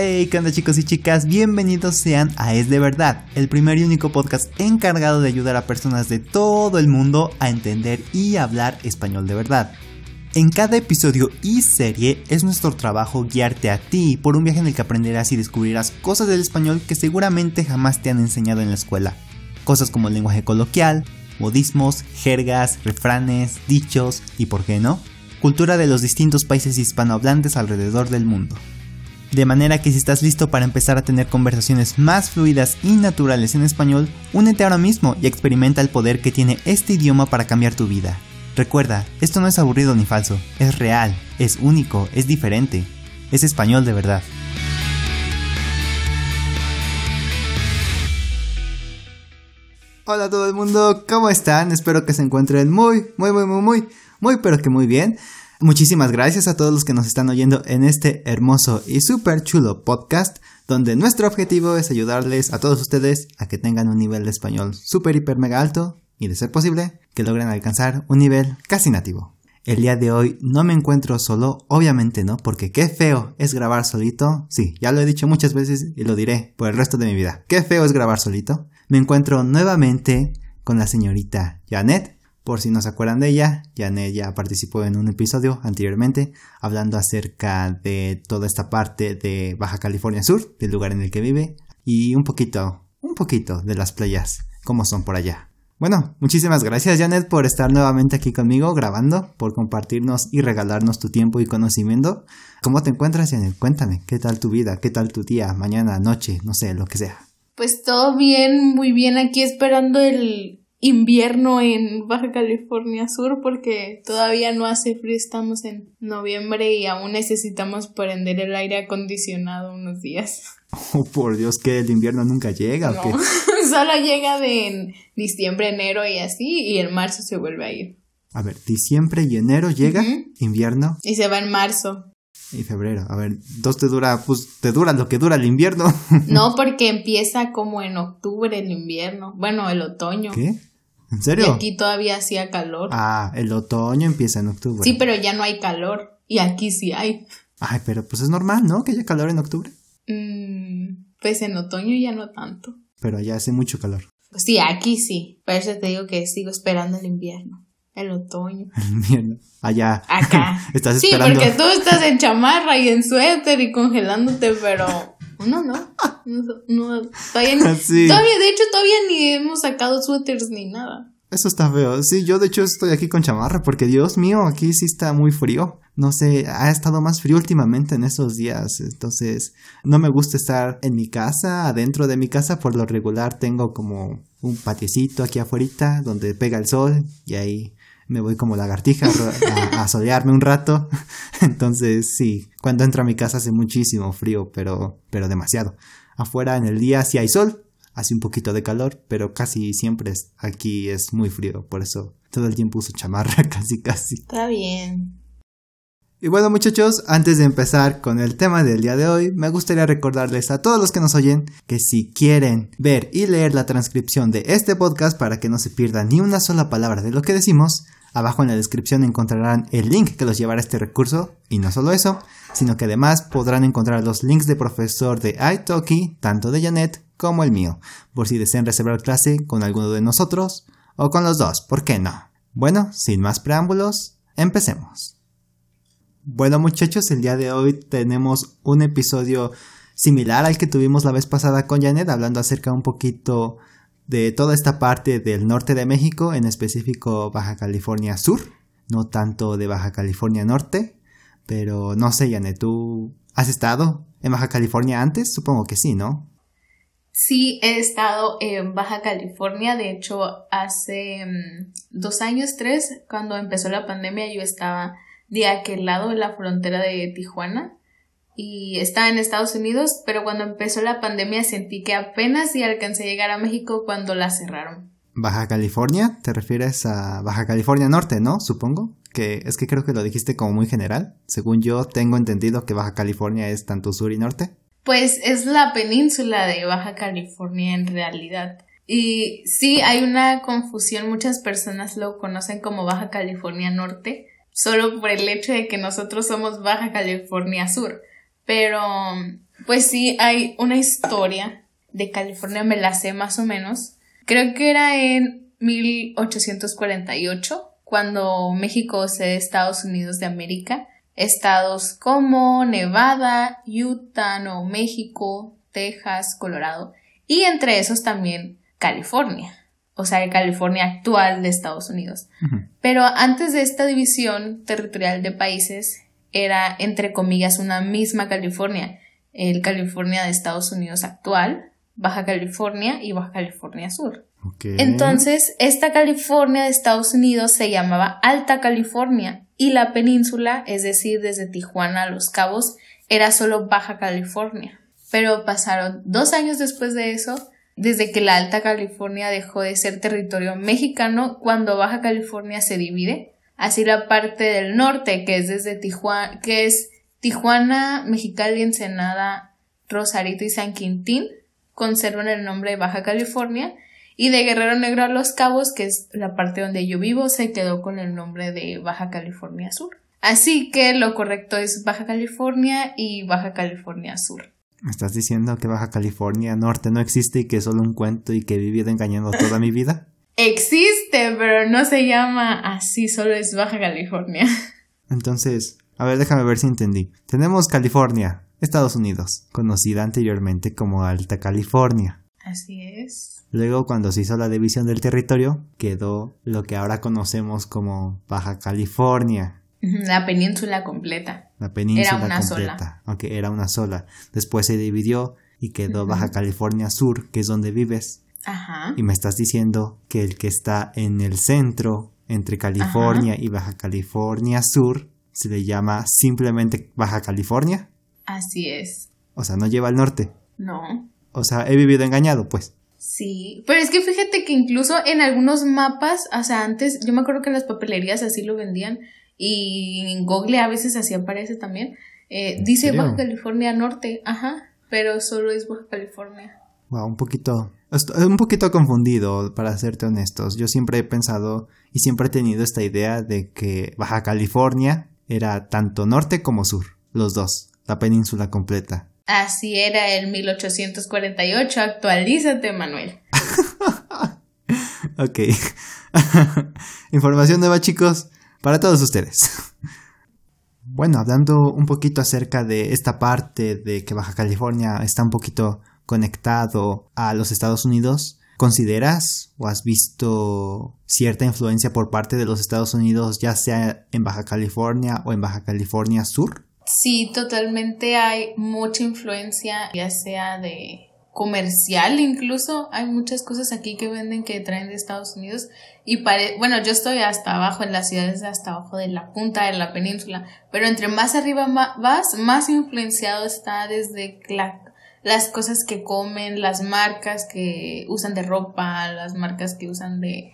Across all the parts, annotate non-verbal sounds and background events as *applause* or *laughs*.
Hey, ¿qué onda chicos y chicas? Bienvenidos sean a Es de Verdad, el primer y único podcast encargado de ayudar a personas de todo el mundo a entender y hablar español de verdad. En cada episodio y serie es nuestro trabajo guiarte a ti por un viaje en el que aprenderás y descubrirás cosas del español que seguramente jamás te han enseñado en la escuela. Cosas como el lenguaje coloquial, modismos, jergas, refranes, dichos y, por qué no, cultura de los distintos países hispanohablantes alrededor del mundo. De manera que si estás listo para empezar a tener conversaciones más fluidas y naturales en español, únete ahora mismo y experimenta el poder que tiene este idioma para cambiar tu vida. Recuerda, esto no es aburrido ni falso, es real, es único, es diferente, es español de verdad. Hola a todo el mundo, ¿cómo están? Espero que se encuentren muy, muy, muy, muy, muy, muy, pero que muy bien. Muchísimas gracias a todos los que nos están oyendo en este hermoso y súper chulo podcast, donde nuestro objetivo es ayudarles a todos ustedes a que tengan un nivel de español súper, hiper, mega alto y, de ser posible, que logren alcanzar un nivel casi nativo. El día de hoy no me encuentro solo, obviamente no, porque qué feo es grabar solito. Sí, ya lo he dicho muchas veces y lo diré por el resto de mi vida. Qué feo es grabar solito. Me encuentro nuevamente con la señorita Janet, por si no se acuerdan de ella, Janet ya participó en un episodio anteriormente hablando acerca de toda esta parte de Baja California Sur, del lugar en el que vive, y un poquito, un poquito de las playas, como son por allá. Bueno, muchísimas gracias Janet por estar nuevamente aquí conmigo grabando, por compartirnos y regalarnos tu tiempo y conocimiento. ¿Cómo te encuentras Janet? Cuéntame, ¿qué tal tu vida? ¿Qué tal tu día? Mañana, noche, no sé, lo que sea. Pues todo bien, muy bien aquí esperando el invierno en Baja California Sur porque todavía no hace frío, estamos en noviembre y aún necesitamos prender el aire acondicionado unos días. Oh, por Dios, que el invierno nunca llega. No, *laughs* solo llega de diciembre, enero y así, y en marzo se vuelve a ir. A ver, diciembre y enero llega, invierno. Y se va en marzo. Y febrero. A ver, dos te dura, pues te dura lo que dura el invierno. *laughs* no, porque empieza como en octubre el invierno. Bueno, el otoño. ¿Qué? ¿En serio? Y aquí todavía hacía calor. Ah, el otoño empieza en octubre. Sí, pero ya no hay calor. Y aquí sí hay. Ay, pero pues es normal, ¿no? Que haya calor en octubre. Mm, pues en otoño ya no tanto. Pero ya hace mucho calor. Sí, aquí sí. Por eso te digo que sigo esperando el invierno. El otoño. Invierno. *laughs* Allá. Acá. *laughs* Estás esperando. Sí, porque tú estás en chamarra y en suéter y congelándote, pero no, no. No, todavía, *laughs* todavía, de hecho, todavía ni hemos sacado suéteres ni nada. Eso está feo. Sí, yo de hecho estoy aquí con chamarra porque Dios mío, aquí sí está muy frío. No sé, ha estado más frío últimamente en estos días. Entonces, no me gusta estar en mi casa, adentro de mi casa. Por lo regular tengo como un patiecito aquí afuera donde pega el sol y ahí me voy como lagartija a, a, solearme un rato. *laughs* Entonces, sí, cuando entro a mi casa hace muchísimo frío, pero, pero demasiado. Afuera en el día sí hay sol, hace un poquito de calor, pero casi siempre es, aquí es muy frío, por eso todo el tiempo uso chamarra, *laughs* casi casi. Está bien. Y bueno muchachos, antes de empezar con el tema del día de hoy, me gustaría recordarles a todos los que nos oyen que si quieren ver y leer la transcripción de este podcast para que no se pierda ni una sola palabra de lo que decimos, Abajo en la descripción encontrarán el link que los llevará a este recurso, y no solo eso, sino que además podrán encontrar los links de profesor de Italki, tanto de Janet como el mío, por si desean reservar clase con alguno de nosotros, o con los dos, ¿por qué no? Bueno, sin más preámbulos, empecemos. Bueno muchachos, el día de hoy tenemos un episodio similar al que tuvimos la vez pasada con Janet, hablando acerca un poquito de toda esta parte del norte de México, en específico Baja California Sur, no tanto de Baja California Norte, pero no sé, Yane, ¿tú has estado en Baja California antes? Supongo que sí, ¿no? Sí, he estado en Baja California, de hecho hace mm, dos años, tres, cuando empezó la pandemia yo estaba de aquel lado de la frontera de Tijuana y estaba en Estados Unidos, pero cuando empezó la pandemia sentí que apenas y alcancé a llegar a México cuando la cerraron. Baja California, te refieres a Baja California Norte, ¿no? Supongo. Que es que creo que lo dijiste como muy general. Según yo tengo entendido que Baja California es tanto sur y norte. Pues es la península de Baja California en realidad. Y sí, hay una confusión, muchas personas lo conocen como Baja California Norte, solo por el hecho de que nosotros somos Baja California Sur pero Pues sí, hay una historia de California, me la sé más o menos. Creo que era en 1848, cuando México se Estados Unidos de América. Estados como Nevada, Utah, Nuevo México, Texas, Colorado y entre esos también California, o sea, California actual de Estados Unidos. Pero antes de esta división territorial de países era, entre comillas, una misma California, el California de Estados Unidos actual, Baja California y Baja California Sur. Entonces, esta California de Estados Unidos se llamaba Alta California y la península, es decir, desde Tijuana a Los Cabos, era solo Baja California. Pero pasaron dos años después de eso, desde que la Alta California dejó de ser territorio mexicano cuando Baja California se divide. Así la parte del norte, que es desde Tijuana, que es Tijuana, Mexicali, Ensenada, Rosarito y San Quintín, conservan el nombre de Baja California y de Guerrero Negro a Los Cabos, que es la parte donde yo vivo, se quedó con el nombre de Baja California Sur. Así que lo correcto es Baja California y Baja California Sur. ¿Me estás diciendo que Baja California Norte no existe y que es solo un cuento y que he vivido engañando toda mi vida? Existe, pero no se llama así, solo es Baja California. Entonces, a ver, déjame ver si entendí. Tenemos California, Estados Unidos, conocida anteriormente como Alta California. Así es. Luego, cuando se hizo la división del territorio, quedó lo que ahora conocemos como Baja California. La península completa. La península era una completa, aunque era una sola. Después se dividió y quedó Baja California Sur, que es donde vives. Ajá. Y me estás diciendo que el que está en el centro, entre California y Baja California Sur, se le llama simplemente Baja California. Así es. O sea, no lleva al norte. No. O sea, he vivido engañado, pues. Sí, pero es que fíjate que incluso en algunos mapas, o sea, antes, yo me acuerdo que en las papelerías así lo vendían y en Google a veces así aparece también. Eh, dice Baja California Norte, ajá, pero solo es Baja California. Wow, un poquito, un poquito confundido, para serte honestos. Yo siempre he pensado y siempre he tenido esta idea de que Baja California era tanto norte como sur, los dos, la península completa. Así era el 1848. Actualízate, Manuel. *laughs* ok. *laughs* Información nueva, chicos, para todos ustedes. bueno, hablando un poquito acerca de esta parte de que Baja California está un poquito conectado a los Estados Unidos, ¿consideras o has visto cierta influencia por parte de los Estados Unidos, ya sea en Baja California o en Baja California Sur? Sí, totalmente hay mucha influencia, ya sea de comercial incluso. Hay muchas cosas aquí que venden que traen de Estados Unidos. Y bueno, yo estoy hasta abajo en las ciudades, hasta abajo de la punta de la península. Pero entre más arriba vas, más influenciado está desde las cosas que comen, las marcas que usan de ropa, las marcas que usan de,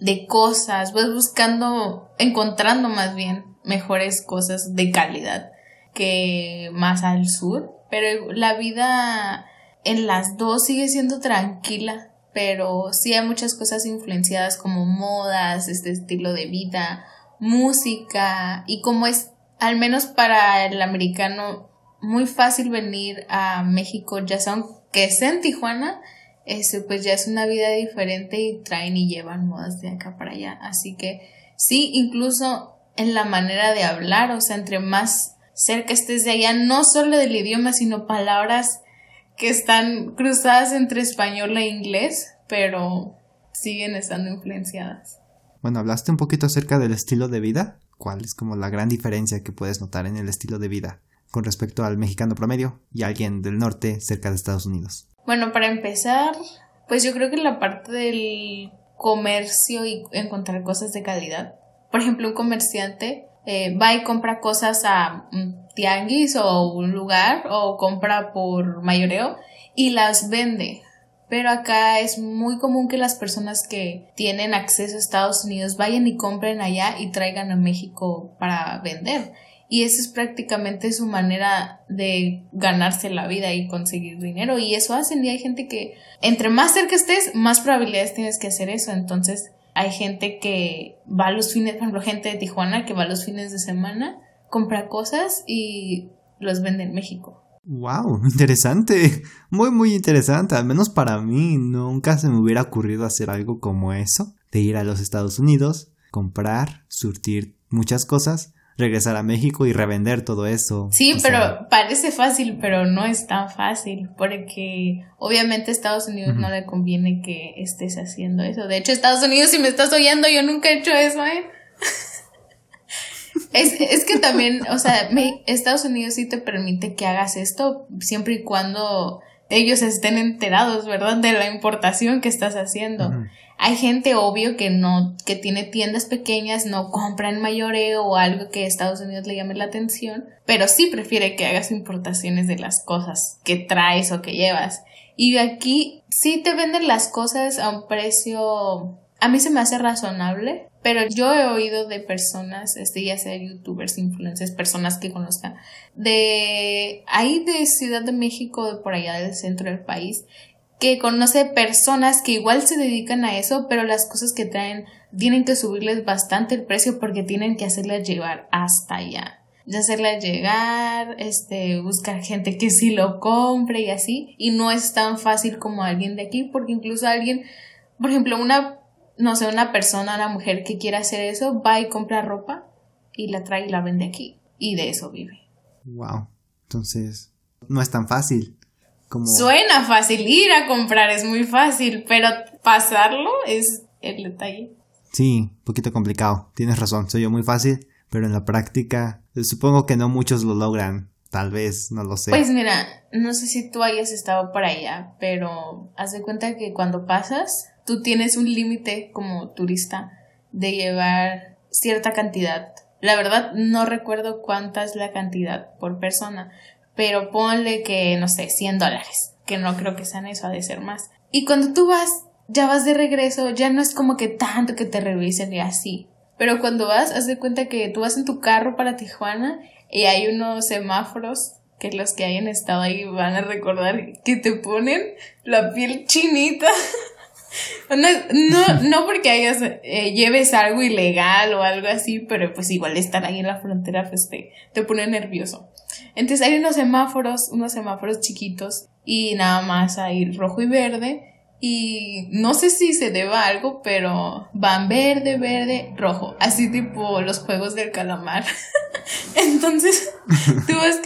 de cosas. Vas buscando, encontrando más bien mejores cosas de calidad que más al sur, pero la vida en las dos sigue siendo tranquila, pero sí hay muchas cosas influenciadas como modas, este estilo de vida, música y como es al menos para el americano muy fácil venir a México, ya sea que sea en Tijuana, ese pues ya es una vida diferente y traen y llevan modas de acá para allá. Así que sí, incluso en la manera de hablar, o sea, entre más que estés de allá, no solo del idioma, sino palabras que están cruzadas entre español e inglés, pero siguen estando influenciadas. Bueno, hablaste un poquito acerca del estilo de vida. ¿Cuál es como la gran diferencia que puedes notar en el estilo de vida con respecto al mexicano promedio y alguien del norte cerca de Estados Unidos? Bueno, para empezar, pues yo creo que la parte del comercio y encontrar cosas de calidad. Por ejemplo, un comerciante eh, va y compra cosas a un tianguis o un lugar o compra por mayoreo y las vende. Pero acá es muy común que las personas que tienen acceso a Estados Unidos vayan y compren allá y traigan a México para vender. Y esa es prácticamente su manera de ganarse la vida y conseguir dinero. Y eso hacen. Y hay gente que, entre más cerca estés, más probabilidades tienes que hacer eso. Entonces, hay gente que va a los fines, por ejemplo, gente de Tijuana que va a los fines de semana, compra cosas y los vende en México. Wow, *laughs* interesante. Muy, muy interesante. Al menos para mí nunca se me hubiera ocurrido hacer algo como eso. De ir a los Estados Unidos, comprar, surtir muchas cosas, regresar a México y revender todo eso. Sí, pero parece fácil, pero no es tan fácil. Porque obviamente a Estados Unidos no le conviene que estés haciendo eso. De hecho, Estados Unidos, si me estás oyendo, yo nunca he hecho eso, ¿eh? *laughs* Es, es que también, o sea, Estados Unidos sí te permite que hagas esto siempre y cuando ellos estén enterados, ¿verdad? De la importación que estás haciendo. Hay gente, obvio, que no, que tiene tiendas pequeñas, no compra en mayoreo o algo que a Estados Unidos le llame la atención, pero sí prefiere que hagas importaciones de las cosas que traes o que llevas. Y aquí sí te venden las cosas a un precio, a mí se me hace razonable, pero yo he oído de personas, este, ya sea youtubers, influencers, personas que conozcan, de ahí de Ciudad de México, por allá del centro del país, que conoce personas que igual se dedican a eso, pero las cosas que traen tienen que subirles bastante el precio porque tienen que hacerlas llevar hasta allá. De hacerlas llegar, este, buscar gente que sí lo compre y así. Y no es tan fácil como alguien de aquí, porque incluso alguien, por ejemplo, una no sé, una persona, una mujer que quiera hacer eso, va y compra ropa y la trae y la vende aquí. Y de eso vive. Wow. Entonces, no es tan fácil. Como... Suena fácil, ir a comprar es muy fácil, pero pasarlo es el detalle. Sí, un poquito complicado. Tienes razón, soy yo muy fácil, pero en la práctica supongo que no muchos lo logran. Tal vez, no lo sé. Pues mira, no sé si tú hayas estado por allá, pero haz de cuenta que cuando pasas, tú tienes un límite como turista de llevar cierta cantidad. La verdad no recuerdo cuánta es la cantidad por persona, pero ponle que, no sé, 100 dólares, que no creo que sean eso, ha de ser más. Y cuando tú vas, ya vas de regreso, ya no es como que tanto que te revisen y así. Pero cuando vas, haz de cuenta que tú vas en tu carro para Tijuana y hay unos semáforos que los que hayan estado ahí van a recordar que te ponen la piel chinita. *laughs* No, no, porque hayas, eh, lleves algo ilegal o algo así, pero pues igual estar ahí en la frontera pues te, te pone nervioso. Entonces hay unos semáforos, unos semáforos chiquitos y nada más hay rojo y verde y no sé si se deba a algo, pero van verde, verde, rojo, así tipo los juegos del calamar. *laughs* Entonces, tú vas,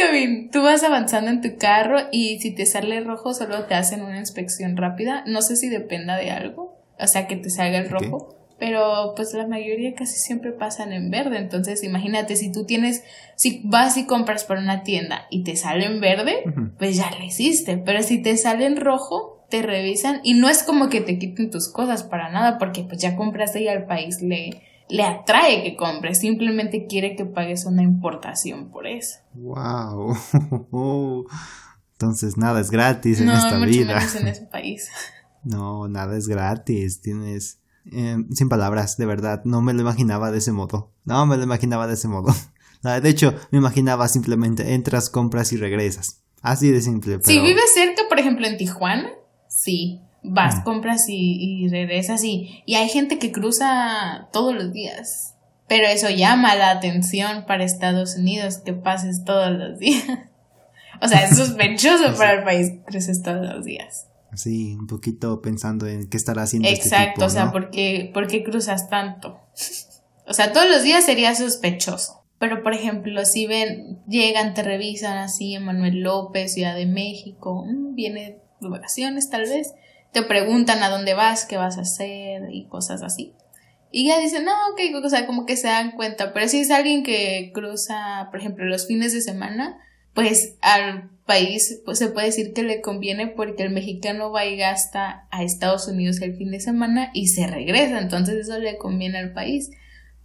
tú vas avanzando en tu carro y si te sale rojo solo te hacen una inspección rápida. No sé si dependa de algo, o sea, que te salga el rojo. Pero pues la mayoría casi siempre pasan en verde. Entonces imagínate, si tú tienes, si vas y compras por una tienda y te sale en verde, pues ya lo hiciste. Pero si te sale en rojo, te revisan y no es como que te quiten tus cosas para nada, porque pues ya compraste y al país le, le atrae que compres, simplemente quiere que pagues una importación por eso. Wow. *laughs* Entonces nada es gratis en esta mucho vida. Menos en *laughs* ese país. No, nada es gratis. Tienes eh, sin palabras, de verdad, no me lo imaginaba de ese modo. No me lo imaginaba de ese modo. *laughs* De hecho, me imaginaba simplemente entras, compras y regresas. Así de simple. Si vives cerca, por ejemplo, en Tijuana, sí vas, mm. compras y, y regresas y, y hay gente que cruza todos los días. Pero eso llama la atención para Estados Unidos que pases todos los días. *laughs* O sea, es *laughs* sospechoso para el país que cruces todos los días. Sí, un poquito pensando en qué estará haciendo. Este Exacto, o sea, ¿por qué, ¿por qué cruzas tanto? *laughs* O sea, todos los días sería sospechoso. Pero, por ejemplo, si ven, llegan, te revisan así, Manuel López, Ciudad de México, mm, viene de vacaciones tal vez, te preguntan a dónde vas, qué vas a hacer y cosas así. Y ya dicen, no, ok, o sea, como que se dan cuenta. Pero si es alguien que cruza, por ejemplo, los fines de semana, pues al país pues, se puede decir que le conviene porque el mexicano va y gasta a Estados Unidos el fin de semana y se regresa. Entonces eso le conviene al país.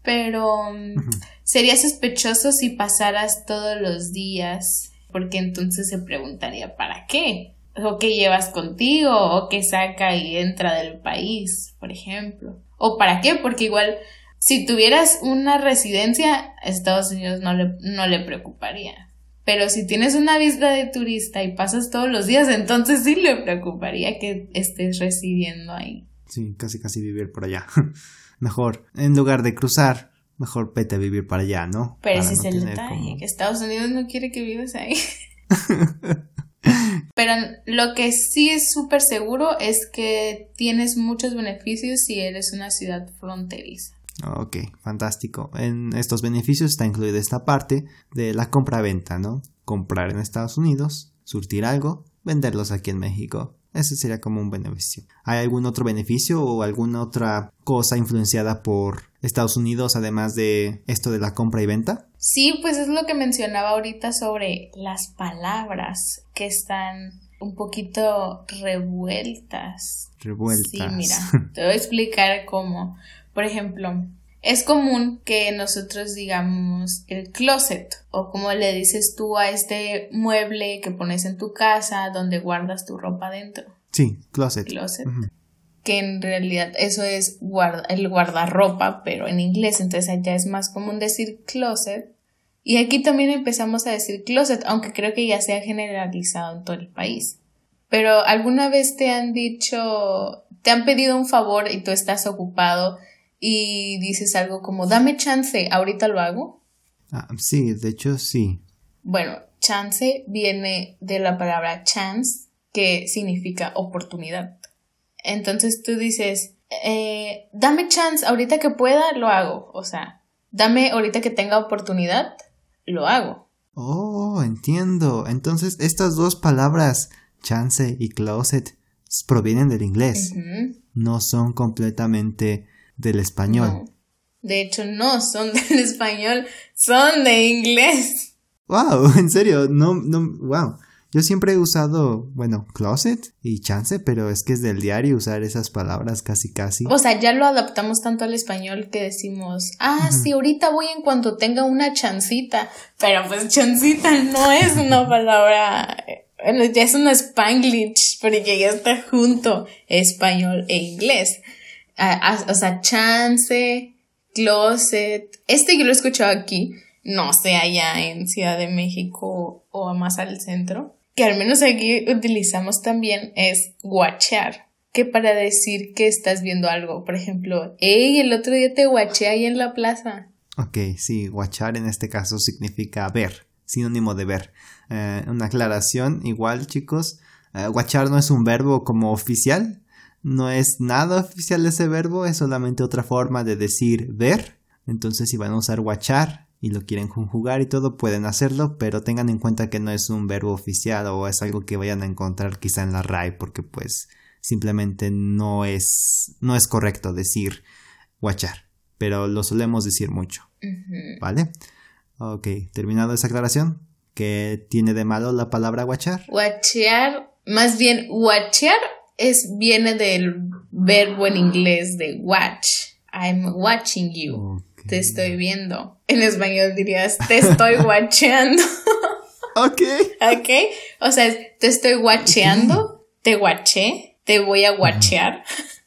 Pero mm, sería sospechoso si pasaras todos los días, porque entonces se preguntaría, ¿para qué? o qué llevas contigo o qué saca y entra del país, por ejemplo. ¿O para qué? Porque igual si tuvieras una residencia, Estados Unidos no le, no le preocuparía. Pero si tienes una visa de turista y pasas todos los días, entonces sí le preocuparía que estés residiendo ahí. Sí, casi casi vivir por allá. *laughs* mejor, en lugar de cruzar, mejor vete a vivir para allá, ¿no? Pero ese es el detalle, que Estados Unidos no quiere que vivas ahí. *laughs* Pero lo que sí es súper seguro es que tienes muchos beneficios si eres una ciudad fronteriza. Ok, fantástico. En estos beneficios está incluida esta parte de la compra-venta, ¿no? Comprar en Estados Unidos, surtir algo, venderlos aquí en México. Ese sería como un beneficio. ¿Hay algún otro beneficio o alguna otra cosa influenciada por Estados Unidos además de esto de la compra y venta? Sí, pues es lo que mencionaba ahorita sobre las palabras que están un poquito revueltas. Revueltas. Sí, mira, te voy a explicar cómo. Por ejemplo, es común que nosotros digamos el closet o como le dices tú a este mueble que pones en tu casa donde guardas tu ropa dentro. Sí, closet. Closet. Que en realidad eso es el guardarropa, pero en inglés, entonces allá es más común decir closet. Y aquí también empezamos a decir closet, aunque creo que ya se ha generalizado en todo el país. Pero alguna vez te han dicho, te han pedido un favor y tú estás ocupado y dices algo como, dame chance, ahorita lo hago. Ah, sí, de hecho sí. Bueno, chance viene de la palabra chance, que significa oportunidad. Entonces tú dices, eh, dame chance, ahorita que pueda, lo hago. O sea, dame ahorita que tenga oportunidad, lo hago. Oh, entiendo. Entonces estas dos palabras, chance y closet, provienen del inglés. No son completamente del español. De hecho, no son *laughs* del español, son de inglés. Wow, *laughs* en serio, no, no, wow. Yo siempre he usado, bueno, closet y chance, pero es que es del diario usar esas palabras casi casi. O sea, ya lo adaptamos tanto al español que decimos, ah, sí, ahorita voy en cuanto tenga una chancita. Pero pues chancita no es una *laughs* palabra, bueno, ya es un spanglish, porque ya está junto español e inglés o sea, chance, closet. Este yo lo he escuchado aquí, no sé allá en Ciudad de México o más al centro. Que al menos aquí utilizamos también es guachar, que para decir que estás viendo algo. Por ejemplo, hey, el otro día te guaché ahí en la plaza. Ok, sí, guachar en este caso significa ver, sinónimo de ver. Eh, una aclaración, igual chicos, eh, guachar no es un verbo como oficial, no es nada oficial ese verbo, es solamente otra forma de decir ver. Entonces si van a usar watchar y lo quieren conjugar y todo, pueden hacerlo, pero tengan en cuenta que no es un verbo oficial o es algo que vayan a encontrar quizá en la RAI, porque pues simplemente no es, no es correcto decir watchar, pero lo solemos decir mucho. ¿Vale? Ok, terminado esa aclaración. ¿Qué tiene de malo la palabra watchar? Watchear, más bien watchear es, viene del verbo en inglés de watch. I'm watching you. Te estoy viendo. En español dirías, te estoy *laughs* watcheando. ok. Ok. O sea, te estoy watcheando, te watché, te voy a watchear.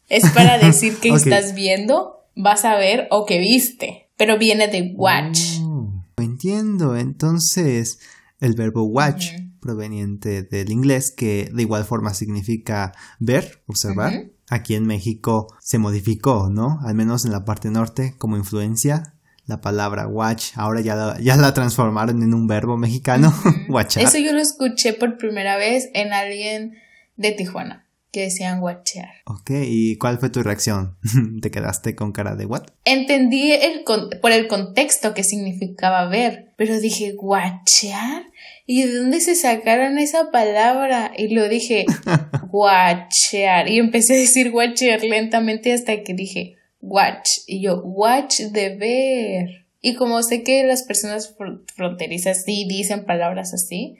es para decir que *laughs* estás viendo, vas a ver o que viste. Pero viene de watch. Oh, entiendo. Entonces, el verbo watch proveniente del inglés que de igual forma significa ver, observar. Aquí en México se modificó, ¿no? Al menos en la parte norte como influencia. La palabra watch ahora ya la, ya la transformaron en un verbo mexicano, *laughs* watchar. Eso yo lo escuché por primera vez en alguien de Tijuana que decían watchear. Ok, ¿y cuál fue tu reacción? *laughs* ¿Te quedaste con cara de what? Entendí el por el contexto que significaba ver, pero dije, ¿watchear? ¿Y de dónde se sacaron esa palabra? Y lo dije, *laughs* watchear. Y empecé a decir watchear lentamente hasta que dije, watch. Y yo, watch de ver. Y como sé que las personas fronterizas sí dicen palabras así,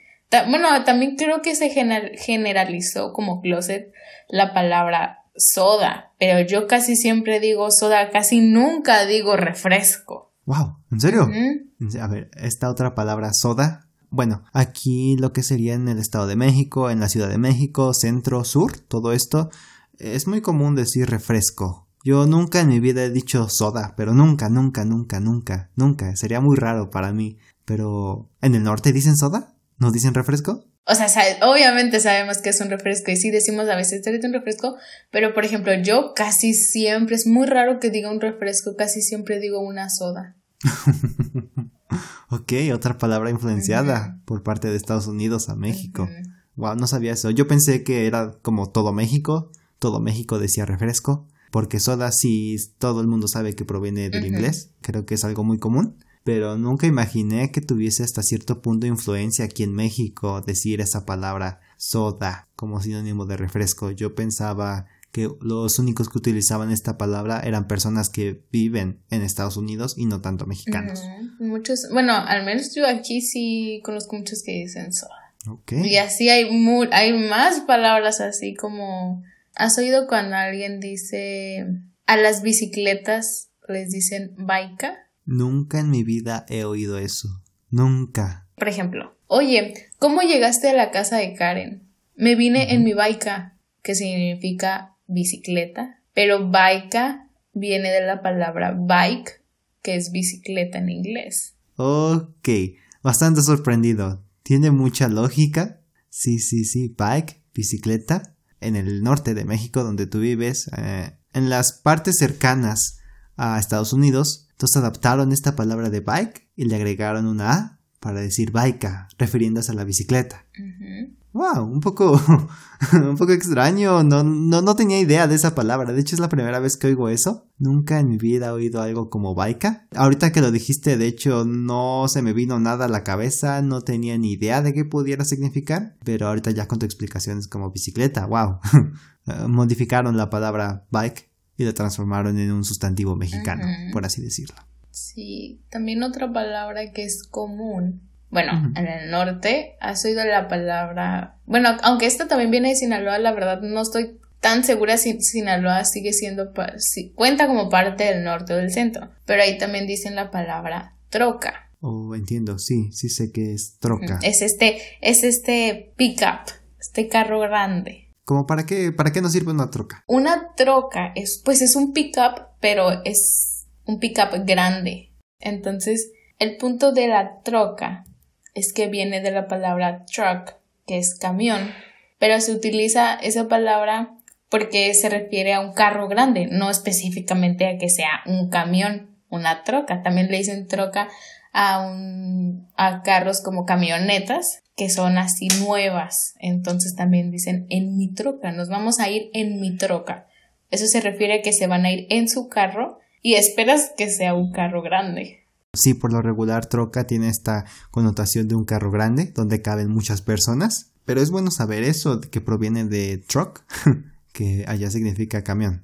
bueno, también creo que se generalizó como closet la palabra soda, pero yo casi siempre digo soda, casi nunca digo refresco. Wow, ¿en serio? A ver, esta otra palabra soda. Bueno, aquí lo que sería en el Estado de México, en la Ciudad de México, centro, sur, todo esto, es muy común decir refresco. Yo nunca en mi vida he dicho soda, pero nunca, nunca, nunca, nunca, nunca. Sería muy raro para mí. Pero, ¿en el norte dicen soda? ¿Nos dicen refresco? O sea, obviamente sabemos que es un refresco y sí decimos a veces te un refresco, pero por ejemplo yo casi siempre, es muy raro que diga un refresco, casi siempre digo una soda. *laughs* Ok, otra palabra influenciada por parte de Estados Unidos a México. Wow, no sabía eso. Yo pensé que era como todo México. Todo México decía refresco. Porque soda sí todo el mundo sabe que proviene del inglés. Creo que es algo muy común. Pero nunca imaginé que tuviese hasta cierto punto influencia aquí en México decir esa palabra soda como sinónimo de refresco. Yo pensaba que los únicos que utilizaban esta palabra eran personas que viven en Estados Unidos y no tanto mexicanos. Muchos, bueno, al menos yo aquí sí conozco muchos que dicen soda. Okay. Y así hay, hay más palabras así como... ¿Has oído cuando alguien dice a las bicicletas les dicen baika? Nunca en mi vida he oído eso. Nunca. Por ejemplo, oye, ¿cómo llegaste a la casa de Karen? Me vine en mi baika, que significa bicicleta, pero baika viene de la palabra bike, que es bicicleta en inglés. Ok, bastante sorprendido. Tiene mucha lógica. Sí, sí, sí, bike, bicicleta. En el norte de México, donde tú vives, eh, en las partes cercanas a Estados Unidos, entonces adaptaron esta palabra de bike y le agregaron una A para decir baika, refiriéndose a la bicicleta wow, un poco, *laughs* un poco extraño, no, no, no tenía idea de esa palabra, de hecho es la primera vez que oigo eso, nunca en mi vida he oído algo como baika, ahorita que lo dijiste, de hecho no se me vino nada a la cabeza, no tenía ni idea de qué pudiera significar, pero ahorita ya con tu explicación es como bicicleta, wow, *laughs* modificaron la palabra bike y la transformaron en un sustantivo mexicano, por así decirlo. Sí, también otra palabra que es común bueno, en el norte, has oído la palabra. Bueno, aunque esta también viene de Sinaloa, la verdad no estoy tan segura si Sinaloa sigue siendo. Si, cuenta como parte del norte o del centro. Pero ahí también dicen la palabra troca. Oh, entiendo, sí, sí sé que es troca. Es este, es este pickup, este carro grande. ¿Cómo para qué, para qué nos sirve una troca? Una troca es, pues es un pickup, pero es un pickup grande. Entonces, el punto de la troca es que viene de la palabra truck, que es camión, pero se utiliza esa palabra porque se refiere a un carro grande, no específicamente a que sea un camión, una troca. También le dicen troca a, un, a carros como camionetas, que son así nuevas. Entonces también dicen en mi troca, nos vamos a ir en mi troca. Eso se refiere a que se van a ir en su carro y esperas que sea un carro grande. Sí, por lo regular troca tiene esta connotación de un carro grande donde caben muchas personas, pero es bueno saber eso que proviene de truck, *laughs* que allá significa camión.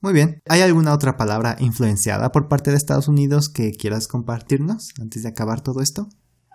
Muy bien, ¿hay alguna otra palabra influenciada por parte de Estados Unidos que quieras compartirnos antes de acabar todo esto?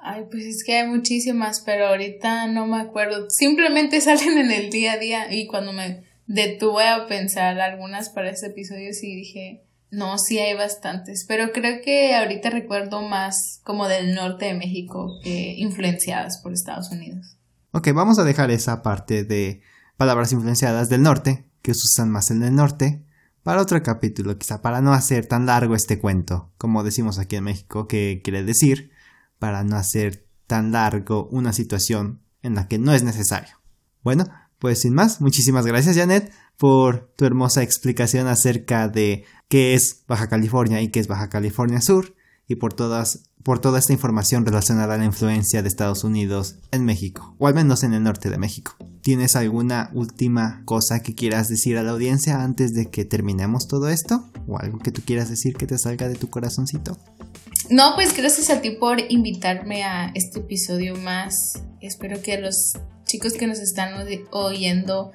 Ay, pues es que hay muchísimas, pero ahorita no me acuerdo. Simplemente *laughs* salen en el día a día y cuando me detuve a pensar algunas para este episodio sí dije, no, sí hay bastantes, pero creo que ahorita recuerdo más como del norte de México que influenciadas por Estados Unidos. Ok, vamos a dejar esa parte de palabras influenciadas del norte, que se usan más en el norte, para otro capítulo, quizá para no hacer tan largo este cuento, como decimos aquí en México, que quiere decir, para no hacer tan largo una situación en la que no es necesario. Bueno, pues sin más, muchísimas gracias Janet por tu hermosa explicación acerca de qué es Baja California y qué es Baja California Sur y por todas por toda esta información relacionada a la influencia de Estados Unidos en México, o al menos en el norte de México. ¿Tienes alguna última cosa que quieras decir a la audiencia antes de que terminemos todo esto? ¿O algo que tú quieras decir que te salga de tu corazoncito? No, pues gracias a ti por invitarme a este episodio más. Espero que los chicos que nos están oyendo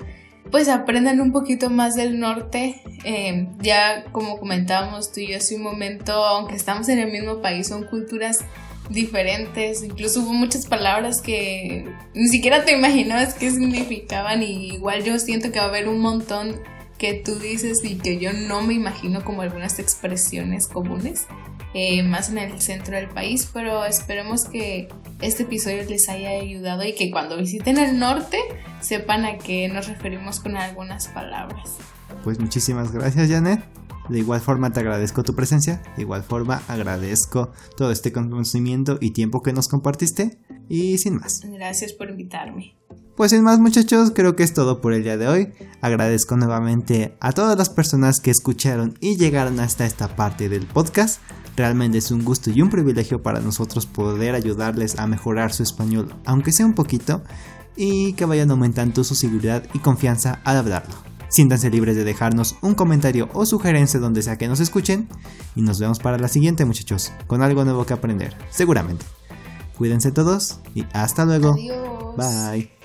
pues aprendan un poquito más del norte. Eh, ya como comentábamos tú y yo hace un momento, aunque estamos en el mismo país, son culturas diferentes. Incluso hubo muchas palabras que ni siquiera te imaginabas qué significaban y igual yo siento que va a haber un montón que tú dices y que yo no me imagino como algunas expresiones comunes. Eh, más en el centro del país, pero esperemos que este episodio les haya ayudado y que cuando visiten el norte sepan a qué nos referimos con algunas palabras. Pues muchísimas gracias Janet. De igual forma te agradezco tu presencia, de igual forma agradezco todo este conocimiento y tiempo que nos compartiste y sin más. Gracias por invitarme. Pues sin más muchachos, creo que es todo por el día de hoy. Agradezco nuevamente a todas las personas que escucharon y llegaron hasta esta parte del podcast. Realmente es un gusto y un privilegio para nosotros poder ayudarles a mejorar su español, aunque sea un poquito, y que vayan aumentando su seguridad y confianza al hablarlo. Siéntanse libres de dejarnos un comentario o sugerencia donde sea que nos escuchen y nos vemos para la siguiente muchachos, con algo nuevo que aprender, seguramente. Cuídense todos y hasta luego. Adiós. Bye.